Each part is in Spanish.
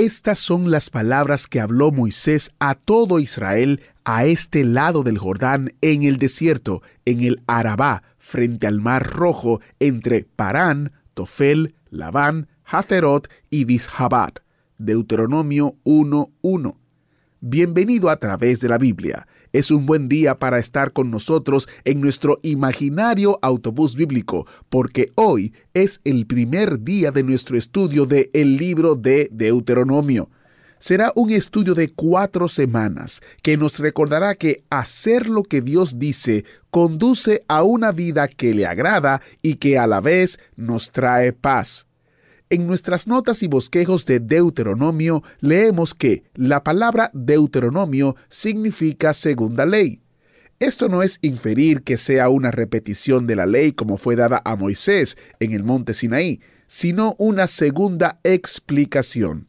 Estas son las palabras que habló Moisés a todo Israel a este lado del Jordán en el desierto, en el Arabá, frente al Mar Rojo, entre Parán, Tofel, Labán, Hazerot y Dishabat. Deuteronomio 1.1. Bienvenido a través de la Biblia. Es un buen día para estar con nosotros en nuestro imaginario autobús bíblico, porque hoy es el primer día de nuestro estudio de el libro de Deuteronomio. Será un estudio de cuatro semanas que nos recordará que hacer lo que Dios dice conduce a una vida que le agrada y que a la vez nos trae paz. En nuestras notas y bosquejos de Deuteronomio leemos que la palabra Deuteronomio significa segunda ley. Esto no es inferir que sea una repetición de la ley como fue dada a Moisés en el monte Sinaí, sino una segunda explicación.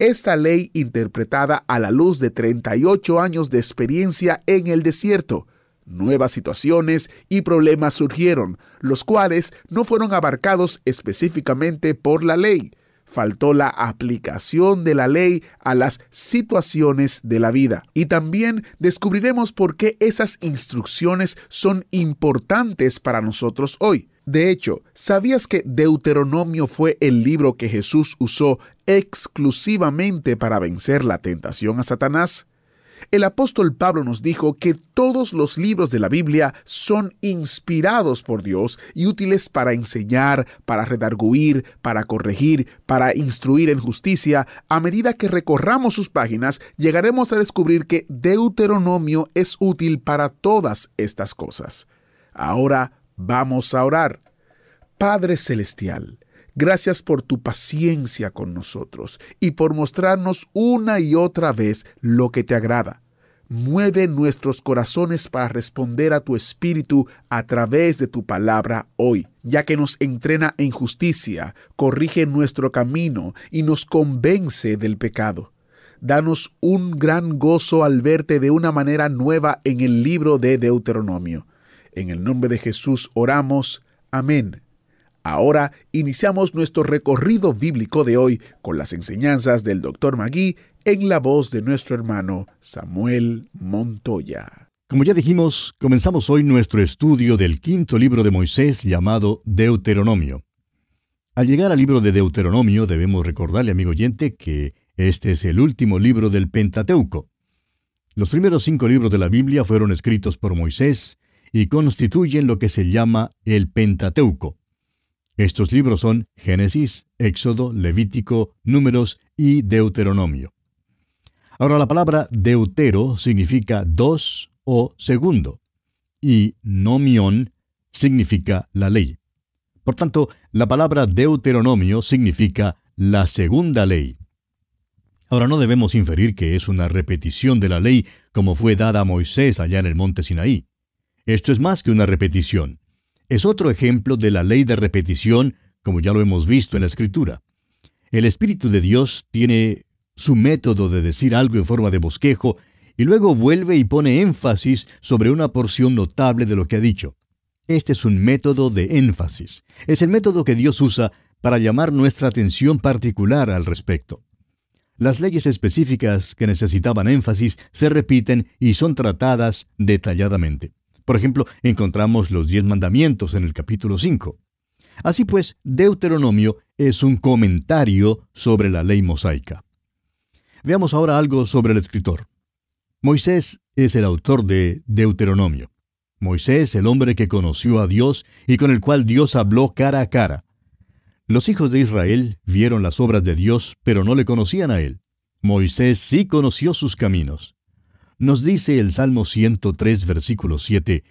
Esta ley interpretada a la luz de 38 años de experiencia en el desierto, Nuevas situaciones y problemas surgieron, los cuales no fueron abarcados específicamente por la ley. Faltó la aplicación de la ley a las situaciones de la vida. Y también descubriremos por qué esas instrucciones son importantes para nosotros hoy. De hecho, ¿sabías que Deuteronomio fue el libro que Jesús usó exclusivamente para vencer la tentación a Satanás? El apóstol Pablo nos dijo que todos los libros de la Biblia son inspirados por Dios y útiles para enseñar, para redarguir, para corregir, para instruir en justicia. A medida que recorramos sus páginas, llegaremos a descubrir que Deuteronomio es útil para todas estas cosas. Ahora vamos a orar. Padre Celestial, Gracias por tu paciencia con nosotros y por mostrarnos una y otra vez lo que te agrada. Mueve nuestros corazones para responder a tu espíritu a través de tu palabra hoy, ya que nos entrena en justicia, corrige nuestro camino y nos convence del pecado. Danos un gran gozo al verte de una manera nueva en el libro de Deuteronomio. En el nombre de Jesús oramos. Amén. Ahora iniciamos nuestro recorrido bíblico de hoy con las enseñanzas del Dr. Magui en la voz de nuestro hermano Samuel Montoya. Como ya dijimos, comenzamos hoy nuestro estudio del quinto libro de Moisés llamado Deuteronomio. Al llegar al libro de Deuteronomio debemos recordarle, amigo oyente, que este es el último libro del Pentateuco. Los primeros cinco libros de la Biblia fueron escritos por Moisés y constituyen lo que se llama el Pentateuco. Estos libros son Génesis, Éxodo, Levítico, Números y Deuteronomio. Ahora la palabra deutero significa dos o segundo y nomión significa la ley. Por tanto, la palabra deuteronomio significa la segunda ley. Ahora no debemos inferir que es una repetición de la ley como fue dada a Moisés allá en el monte Sinaí. Esto es más que una repetición es otro ejemplo de la ley de repetición, como ya lo hemos visto en la Escritura. El Espíritu de Dios tiene su método de decir algo en forma de bosquejo y luego vuelve y pone énfasis sobre una porción notable de lo que ha dicho. Este es un método de énfasis. Es el método que Dios usa para llamar nuestra atención particular al respecto. Las leyes específicas que necesitaban énfasis se repiten y son tratadas detalladamente. Por ejemplo, encontramos los diez mandamientos en el capítulo 5. Así pues, Deuteronomio es un comentario sobre la ley mosaica. Veamos ahora algo sobre el escritor. Moisés es el autor de Deuteronomio. Moisés, el hombre que conoció a Dios y con el cual Dios habló cara a cara. Los hijos de Israel vieron las obras de Dios, pero no le conocían a él. Moisés sí conoció sus caminos. Nos dice el Salmo 103, versículo 7,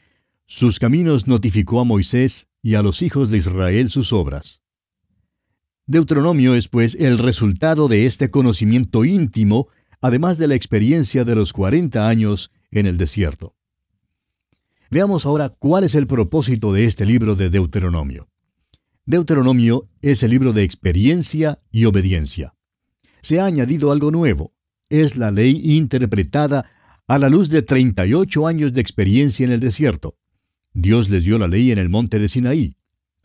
Sus caminos notificó a Moisés y a los hijos de Israel sus obras. Deuteronomio es pues el resultado de este conocimiento íntimo, además de la experiencia de los 40 años en el desierto. Veamos ahora cuál es el propósito de este libro de Deuteronomio. Deuteronomio es el libro de experiencia y obediencia. Se ha añadido algo nuevo. Es la ley interpretada a la luz de 38 años de experiencia en el desierto. Dios les dio la ley en el monte de Sinaí.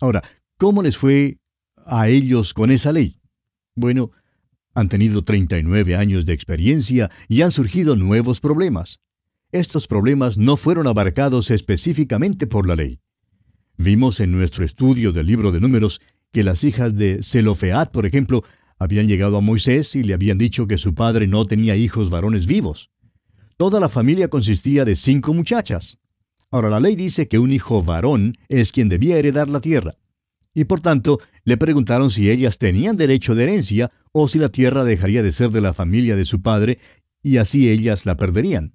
Ahora, ¿cómo les fue a ellos con esa ley? Bueno, han tenido 39 años de experiencia y han surgido nuevos problemas estos problemas no fueron abarcados específicamente por la ley. Vimos en nuestro estudio del libro de números que las hijas de Zelofeat, por ejemplo, habían llegado a Moisés y le habían dicho que su padre no tenía hijos varones vivos. Toda la familia consistía de cinco muchachas. Ahora la ley dice que un hijo varón es quien debía heredar la tierra. Y por tanto, le preguntaron si ellas tenían derecho de herencia o si la tierra dejaría de ser de la familia de su padre y así ellas la perderían.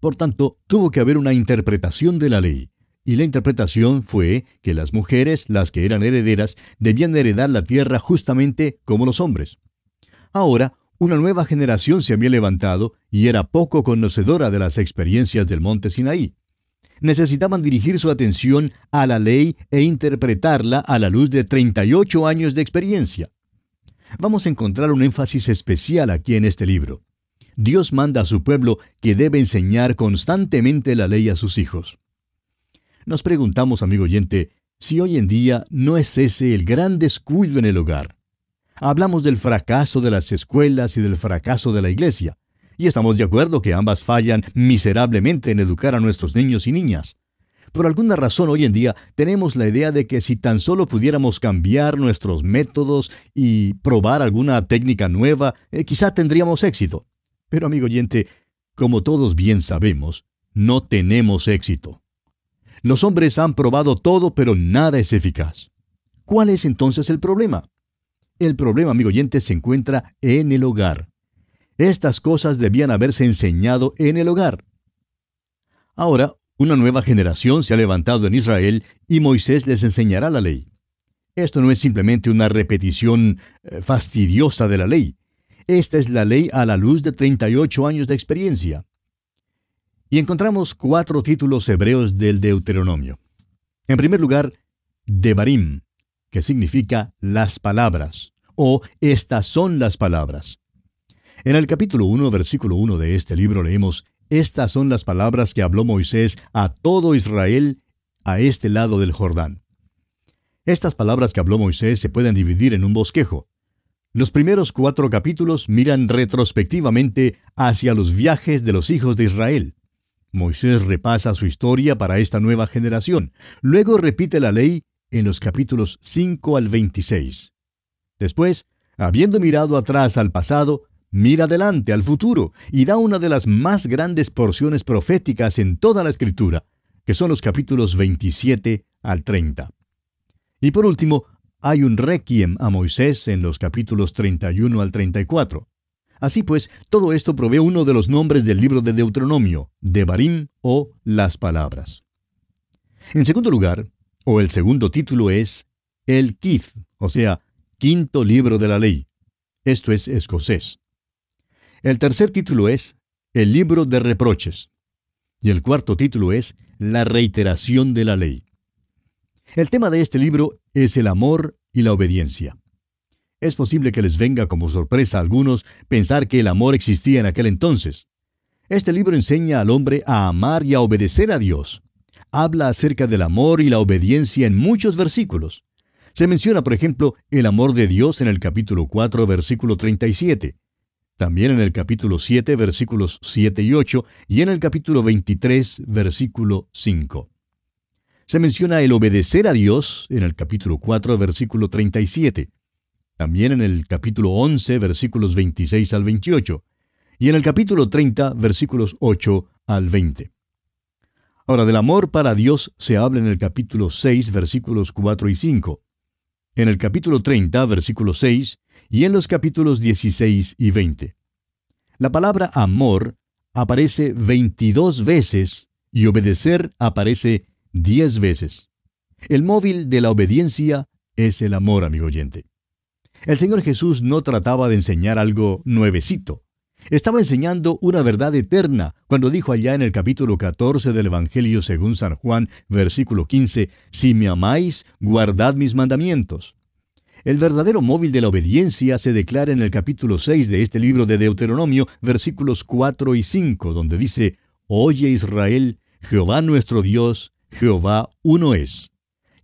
Por tanto, tuvo que haber una interpretación de la ley. Y la interpretación fue que las mujeres, las que eran herederas, debían heredar la tierra justamente como los hombres. Ahora, una nueva generación se había levantado y era poco conocedora de las experiencias del monte Sinaí. Necesitaban dirigir su atención a la ley e interpretarla a la luz de 38 años de experiencia. Vamos a encontrar un énfasis especial aquí en este libro. Dios manda a su pueblo que debe enseñar constantemente la ley a sus hijos. Nos preguntamos, amigo oyente, si hoy en día no es ese el gran descuido en el hogar. Hablamos del fracaso de las escuelas y del fracaso de la iglesia, y estamos de acuerdo que ambas fallan miserablemente en educar a nuestros niños y niñas. Por alguna razón hoy en día tenemos la idea de que si tan solo pudiéramos cambiar nuestros métodos y probar alguna técnica nueva, eh, quizá tendríamos éxito. Pero amigo oyente, como todos bien sabemos, no tenemos éxito. Los hombres han probado todo, pero nada es eficaz. ¿Cuál es entonces el problema? El problema, amigo oyente, se encuentra en el hogar. Estas cosas debían haberse enseñado en el hogar. Ahora, una nueva generación se ha levantado en Israel y Moisés les enseñará la ley. Esto no es simplemente una repetición eh, fastidiosa de la ley. Esta es la ley a la luz de 38 años de experiencia. Y encontramos cuatro títulos hebreos del Deuteronomio. En primer lugar, Devarim, que significa las palabras, o estas son las palabras. En el capítulo 1, versículo 1 de este libro leemos, Estas son las palabras que habló Moisés a todo Israel a este lado del Jordán. Estas palabras que habló Moisés se pueden dividir en un bosquejo. Los primeros cuatro capítulos miran retrospectivamente hacia los viajes de los hijos de Israel. Moisés repasa su historia para esta nueva generación. Luego repite la ley en los capítulos 5 al 26. Después, habiendo mirado atrás al pasado, mira adelante al futuro y da una de las más grandes porciones proféticas en toda la escritura, que son los capítulos 27 al 30. Y por último, hay un requiem a Moisés en los capítulos 31 al 34. Así pues, todo esto provee uno de los nombres del libro de Deuteronomio, Devarim o las palabras. En segundo lugar, o el segundo título es el Kith, o sea, quinto libro de la ley. Esto es escocés. El tercer título es el libro de reproches. Y el cuarto título es la reiteración de la ley. El tema de este libro es el amor y la obediencia. Es posible que les venga como sorpresa a algunos pensar que el amor existía en aquel entonces. Este libro enseña al hombre a amar y a obedecer a Dios. Habla acerca del amor y la obediencia en muchos versículos. Se menciona, por ejemplo, el amor de Dios en el capítulo 4, versículo 37. También en el capítulo 7, versículos 7 y 8, y en el capítulo 23, versículo 5. Se menciona el obedecer a Dios en el capítulo 4, versículo 37. También en el capítulo 11, versículos 26 al 28. Y en el capítulo 30, versículos 8 al 20. Ahora, del amor para Dios se habla en el capítulo 6, versículos 4 y 5. En el capítulo 30, versículo 6, y en los capítulos 16 y 20. La palabra amor aparece 22 veces y obedecer aparece diez veces. El móvil de la obediencia es el amor, amigo oyente. El Señor Jesús no trataba de enseñar algo nuevecito. Estaba enseñando una verdad eterna cuando dijo allá en el capítulo 14 del Evangelio según San Juan, versículo 15, Si me amáis, guardad mis mandamientos. El verdadero móvil de la obediencia se declara en el capítulo 6 de este libro de Deuteronomio, versículos 4 y 5, donde dice, Oye Israel, Jehová nuestro Dios, Jehová uno es.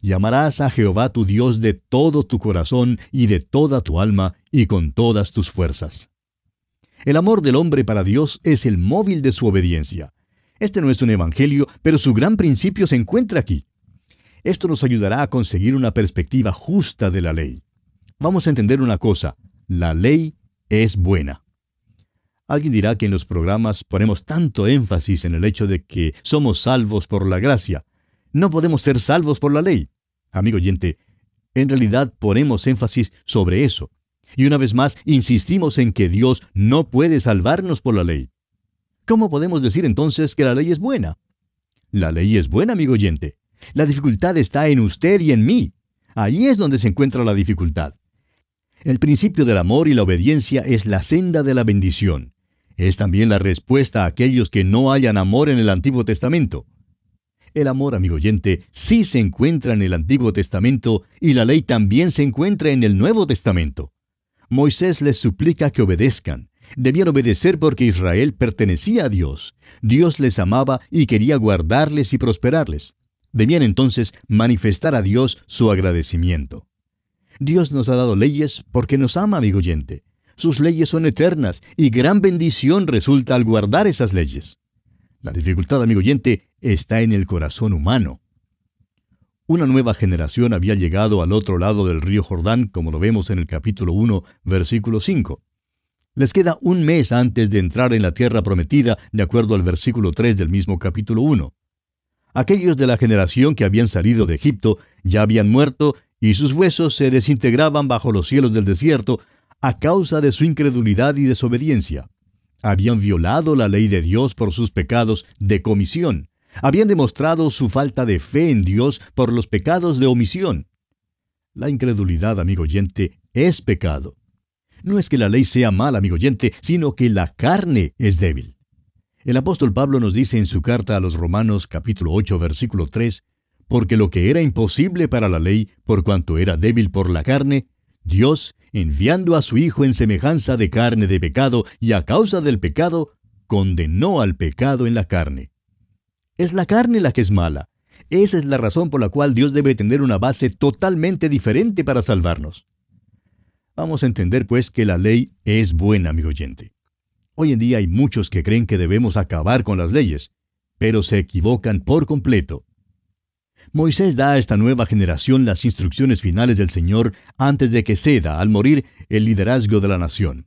Llamarás a Jehová tu Dios de todo tu corazón y de toda tu alma y con todas tus fuerzas. El amor del hombre para Dios es el móvil de su obediencia. Este no es un evangelio, pero su gran principio se encuentra aquí. Esto nos ayudará a conseguir una perspectiva justa de la ley. Vamos a entender una cosa, la ley es buena. Alguien dirá que en los programas ponemos tanto énfasis en el hecho de que somos salvos por la gracia. No podemos ser salvos por la ley. Amigo oyente, en realidad ponemos énfasis sobre eso. Y una vez más, insistimos en que Dios no puede salvarnos por la ley. ¿Cómo podemos decir entonces que la ley es buena? La ley es buena, amigo oyente. La dificultad está en usted y en mí. Ahí es donde se encuentra la dificultad. El principio del amor y la obediencia es la senda de la bendición. Es también la respuesta a aquellos que no hayan amor en el Antiguo Testamento. El amor, amigo oyente, sí se encuentra en el Antiguo Testamento y la ley también se encuentra en el Nuevo Testamento. Moisés les suplica que obedezcan. Debían obedecer porque Israel pertenecía a Dios. Dios les amaba y quería guardarles y prosperarles. Debían entonces manifestar a Dios su agradecimiento. Dios nos ha dado leyes porque nos ama, amigo oyente. Sus leyes son eternas y gran bendición resulta al guardar esas leyes. La dificultad, amigo oyente, está en el corazón humano. Una nueva generación había llegado al otro lado del río Jordán, como lo vemos en el capítulo 1, versículo 5. Les queda un mes antes de entrar en la tierra prometida, de acuerdo al versículo 3 del mismo capítulo 1. Aquellos de la generación que habían salido de Egipto ya habían muerto y sus huesos se desintegraban bajo los cielos del desierto a causa de su incredulidad y desobediencia. Habían violado la ley de Dios por sus pecados de comisión. Habían demostrado su falta de fe en Dios por los pecados de omisión. La incredulidad, amigo oyente, es pecado. No es que la ley sea mala, amigo oyente, sino que la carne es débil. El apóstol Pablo nos dice en su carta a los Romanos capítulo 8 versículo 3, porque lo que era imposible para la ley, por cuanto era débil por la carne, Dios, enviando a su Hijo en semejanza de carne de pecado y a causa del pecado, condenó al pecado en la carne. Es la carne la que es mala. Esa es la razón por la cual Dios debe tener una base totalmente diferente para salvarnos. Vamos a entender pues que la ley es buena, amigo oyente. Hoy en día hay muchos que creen que debemos acabar con las leyes, pero se equivocan por completo. Moisés da a esta nueva generación las instrucciones finales del Señor antes de que ceda, al morir, el liderazgo de la nación.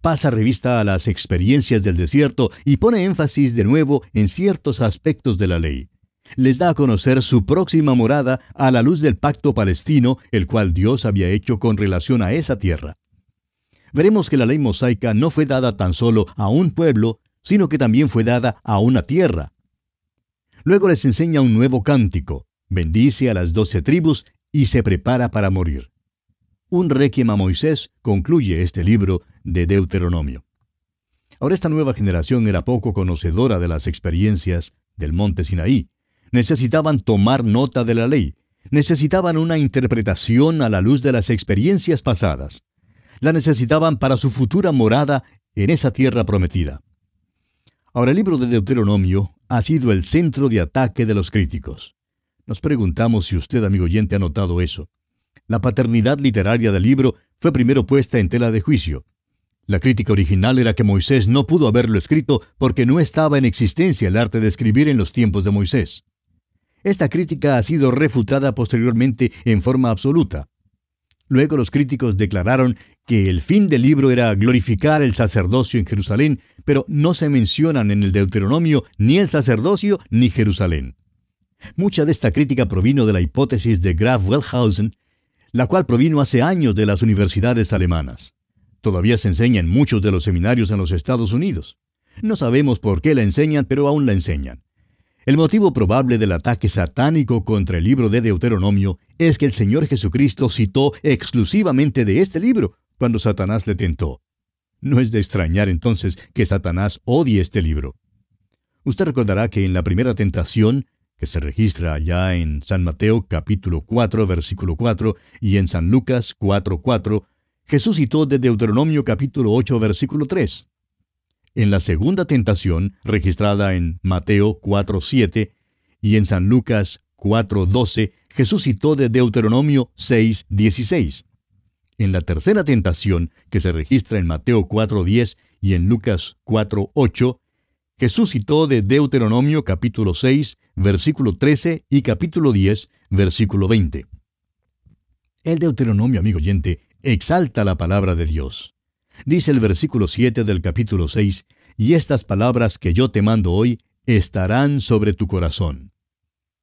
Pasa revista a las experiencias del desierto y pone énfasis de nuevo en ciertos aspectos de la ley. Les da a conocer su próxima morada a la luz del pacto palestino, el cual Dios había hecho con relación a esa tierra. Veremos que la ley mosaica no fue dada tan solo a un pueblo, sino que también fue dada a una tierra. Luego les enseña un nuevo cántico, bendice a las doce tribus y se prepara para morir. Un requiem a Moisés concluye este libro de Deuteronomio. Ahora esta nueva generación era poco conocedora de las experiencias del monte Sinaí. Necesitaban tomar nota de la ley. Necesitaban una interpretación a la luz de las experiencias pasadas. La necesitaban para su futura morada en esa tierra prometida. Ahora el libro de Deuteronomio ha sido el centro de ataque de los críticos. Nos preguntamos si usted, amigo oyente, ha notado eso. La paternidad literaria del libro fue primero puesta en tela de juicio. La crítica original era que Moisés no pudo haberlo escrito porque no estaba en existencia el arte de escribir en los tiempos de Moisés. Esta crítica ha sido refutada posteriormente en forma absoluta. Luego los críticos declararon que el fin del libro era glorificar el sacerdocio en Jerusalén, pero no se mencionan en el Deuteronomio ni el sacerdocio ni Jerusalén. Mucha de esta crítica provino de la hipótesis de Graf Wellhausen, la cual provino hace años de las universidades alemanas. Todavía se enseña en muchos de los seminarios en los Estados Unidos. No sabemos por qué la enseñan, pero aún la enseñan. El motivo probable del ataque satánico contra el libro de Deuteronomio es que el Señor Jesucristo citó exclusivamente de este libro cuando Satanás le tentó. No es de extrañar entonces que Satanás odie este libro. Usted recordará que en la primera tentación, que se registra ya en San Mateo capítulo 4 versículo 4 y en San Lucas 4 4, Jesús citó de Deuteronomio capítulo 8 versículo 3. En la segunda tentación, registrada en Mateo 4.7 y en San Lucas 4.12, Jesús citó de Deuteronomio 6.16. En la tercera tentación, que se registra en Mateo 4.10 y en Lucas 4.8, Jesús citó de Deuteronomio capítulo 6, versículo 13 y capítulo 10, versículo 20. El Deuteronomio, amigo oyente, exalta la palabra de Dios. Dice el versículo 7 del capítulo 6, y estas palabras que yo te mando hoy estarán sobre tu corazón.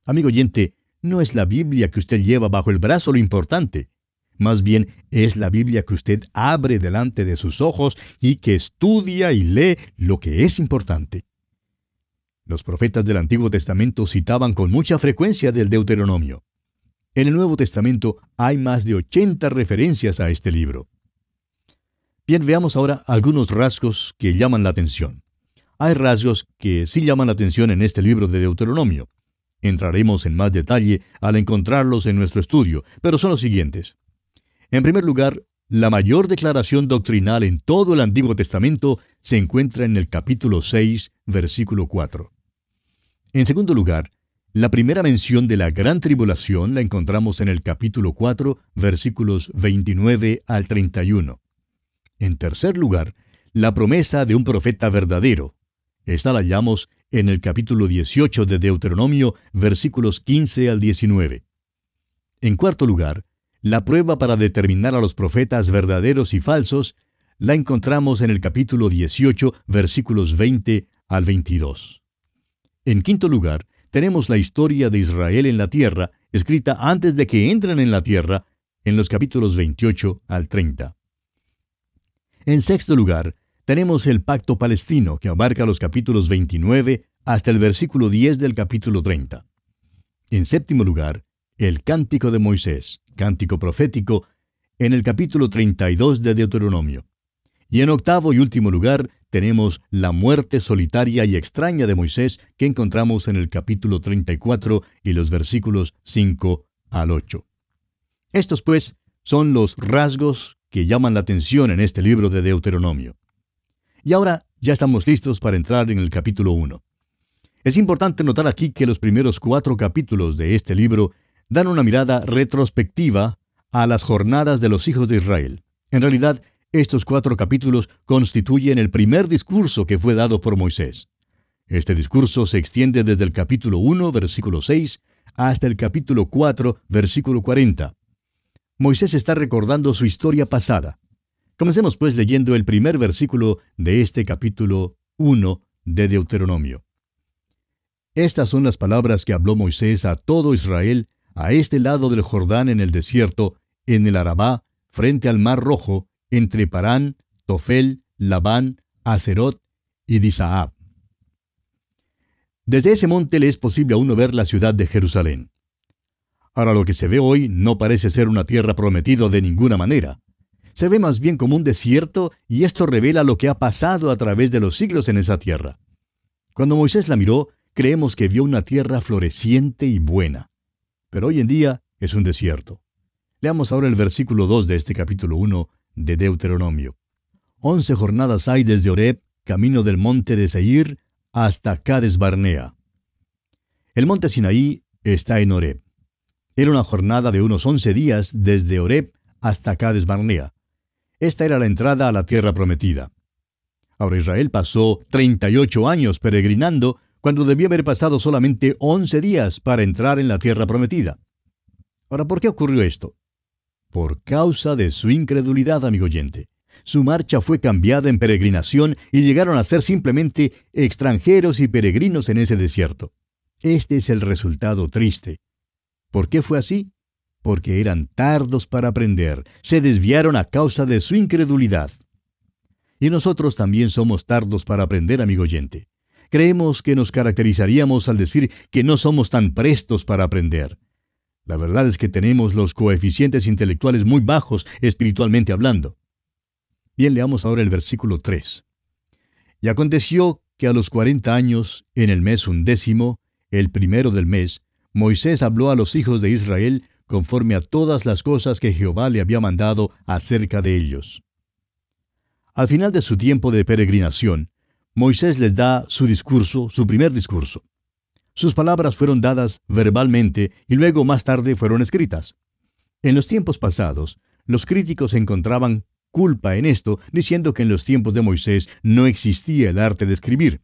Amigo oyente, no es la Biblia que usted lleva bajo el brazo lo importante. Más bien es la Biblia que usted abre delante de sus ojos y que estudia y lee lo que es importante. Los profetas del Antiguo Testamento citaban con mucha frecuencia del Deuteronomio. En el Nuevo Testamento hay más de 80 referencias a este libro. Bien, veamos ahora algunos rasgos que llaman la atención. Hay rasgos que sí llaman la atención en este libro de Deuteronomio. Entraremos en más detalle al encontrarlos en nuestro estudio, pero son los siguientes. En primer lugar, la mayor declaración doctrinal en todo el Antiguo Testamento se encuentra en el capítulo 6, versículo 4. En segundo lugar, la primera mención de la gran tribulación la encontramos en el capítulo 4, versículos 29 al 31. En tercer lugar, la promesa de un profeta verdadero. Esta la hallamos en el capítulo 18 de Deuteronomio, versículos 15 al 19. En cuarto lugar, la prueba para determinar a los profetas verdaderos y falsos la encontramos en el capítulo 18, versículos 20 al 22. En quinto lugar, tenemos la historia de Israel en la tierra, escrita antes de que entren en la tierra, en los capítulos 28 al 30. En sexto lugar, tenemos el pacto palestino, que abarca los capítulos 29 hasta el versículo 10 del capítulo 30. En séptimo lugar, el cántico de Moisés, cántico profético, en el capítulo 32 de Deuteronomio. Y en octavo y último lugar, tenemos la muerte solitaria y extraña de Moisés que encontramos en el capítulo 34 y los versículos 5 al 8. Estos, pues, son los rasgos que llaman la atención en este libro de Deuteronomio. Y ahora ya estamos listos para entrar en el capítulo 1. Es importante notar aquí que los primeros cuatro capítulos de este libro dan una mirada retrospectiva a las jornadas de los hijos de Israel. En realidad, estos cuatro capítulos constituyen el primer discurso que fue dado por Moisés. Este discurso se extiende desde el capítulo 1, versículo 6, hasta el capítulo 4, versículo 40. Moisés está recordando su historia pasada. Comencemos pues leyendo el primer versículo de este capítulo 1 de Deuteronomio. Estas son las palabras que habló Moisés a todo Israel a este lado del Jordán en el desierto, en el Arabá, frente al Mar Rojo, entre Parán, Tofel, Labán, Acerot y Disaab. Desde ese monte le es posible a uno ver la ciudad de Jerusalén. Ahora lo que se ve hoy no parece ser una tierra prometida de ninguna manera. Se ve más bien como un desierto y esto revela lo que ha pasado a través de los siglos en esa tierra. Cuando Moisés la miró, creemos que vio una tierra floreciente y buena. Pero hoy en día es un desierto. Leamos ahora el versículo 2 de este capítulo 1 de Deuteronomio. Once jornadas hay desde Oreb, camino del monte de Seir, hasta Cades Barnea. El monte Sinaí está en Oreb. Era una jornada de unos once días desde Oreb hasta Cades Barnea. Esta era la entrada a la tierra prometida. Ahora Israel pasó 38 años peregrinando cuando debía haber pasado solamente 11 días para entrar en la tierra prometida. Ahora, ¿por qué ocurrió esto? Por causa de su incredulidad, amigo oyente. Su marcha fue cambiada en peregrinación y llegaron a ser simplemente extranjeros y peregrinos en ese desierto. Este es el resultado triste. ¿Por qué fue así? Porque eran tardos para aprender, se desviaron a causa de su incredulidad. Y nosotros también somos tardos para aprender, amigo oyente. creemos que nos caracterizaríamos al decir que no somos tan prestos para aprender. La verdad es que tenemos los coeficientes intelectuales muy bajos espiritualmente hablando. Bien, leamos ahora el versículo 3. Y aconteció que a los cuarenta años, en el mes undécimo, el primero del mes, Moisés habló a los hijos de Israel conforme a todas las cosas que Jehová le había mandado acerca de ellos. Al final de su tiempo de peregrinación, Moisés les da su discurso, su primer discurso. Sus palabras fueron dadas verbalmente y luego más tarde fueron escritas. En los tiempos pasados, los críticos encontraban culpa en esto, diciendo que en los tiempos de Moisés no existía el arte de escribir.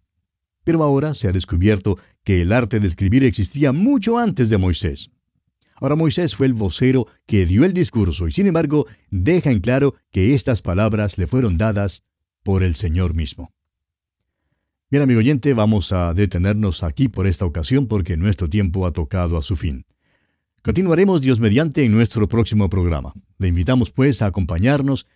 Pero ahora se ha descubierto que el arte de escribir existía mucho antes de Moisés. Ahora Moisés fue el vocero que dio el discurso y sin embargo deja en claro que estas palabras le fueron dadas por el Señor mismo. Bien, amigo oyente, vamos a detenernos aquí por esta ocasión porque nuestro tiempo ha tocado a su fin. Continuaremos Dios mediante en nuestro próximo programa. Le invitamos pues a acompañarnos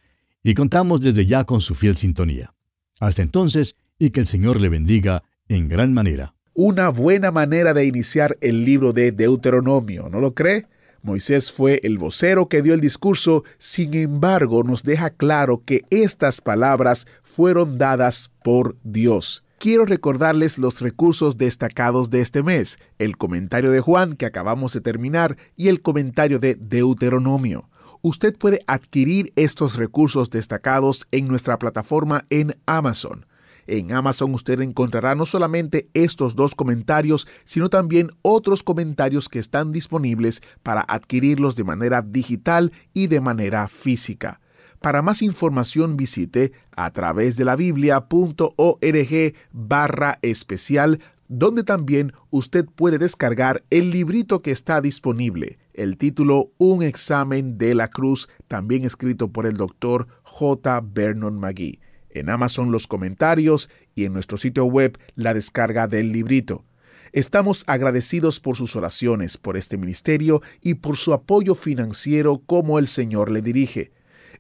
y contamos desde ya con su fiel sintonía. Hasta entonces, y que el Señor le bendiga en gran manera. Una buena manera de iniciar el libro de Deuteronomio, ¿no lo cree? Moisés fue el vocero que dio el discurso, sin embargo nos deja claro que estas palabras fueron dadas por Dios quiero recordarles los recursos destacados de este mes, el comentario de Juan que acabamos de terminar y el comentario de Deuteronomio. Usted puede adquirir estos recursos destacados en nuestra plataforma en Amazon. En Amazon usted encontrará no solamente estos dos comentarios, sino también otros comentarios que están disponibles para adquirirlos de manera digital y de manera física. Para más información visite a través de la biblia.org barra especial donde también usted puede descargar el librito que está disponible, el título Un examen de la cruz, también escrito por el doctor J. Vernon McGee. En Amazon los comentarios y en nuestro sitio web la descarga del librito. Estamos agradecidos por sus oraciones, por este ministerio y por su apoyo financiero como el Señor le dirige.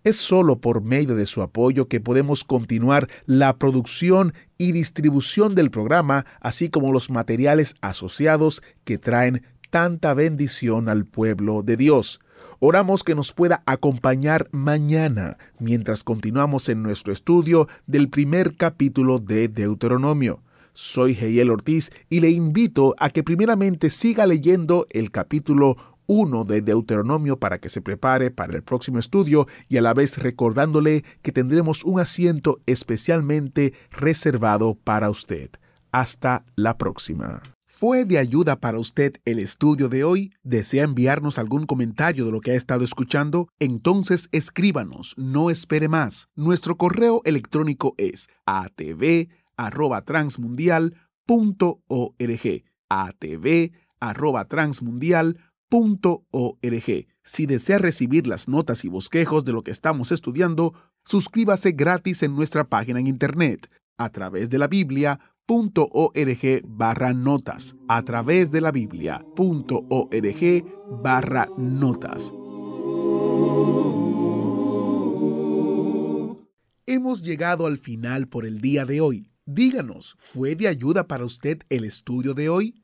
Es solo por medio de su apoyo que podemos continuar la producción y distribución del programa, así como los materiales asociados que traen tanta bendición al pueblo de Dios. Oramos que nos pueda acompañar mañana mientras continuamos en nuestro estudio del primer capítulo de Deuteronomio. Soy Geiel Ortiz y le invito a que primeramente siga leyendo el capítulo 1 de Deuteronomio para que se prepare para el próximo estudio y a la vez recordándole que tendremos un asiento especialmente reservado para usted. Hasta la próxima. ¿Fue de ayuda para usted el estudio de hoy? ¿Desea enviarnos algún comentario de lo que ha estado escuchando? Entonces escríbanos, no espere más. Nuestro correo electrónico es atv@transmundial.org. atv@transmundial.org .org. Si desea recibir las notas y bosquejos de lo que estamos estudiando, suscríbase gratis en nuestra página en internet a través de la Biblia.org barra notas. A través de la Biblia.org barra notas. Hemos llegado al final por el día de hoy. Díganos, ¿fue de ayuda para usted el estudio de hoy?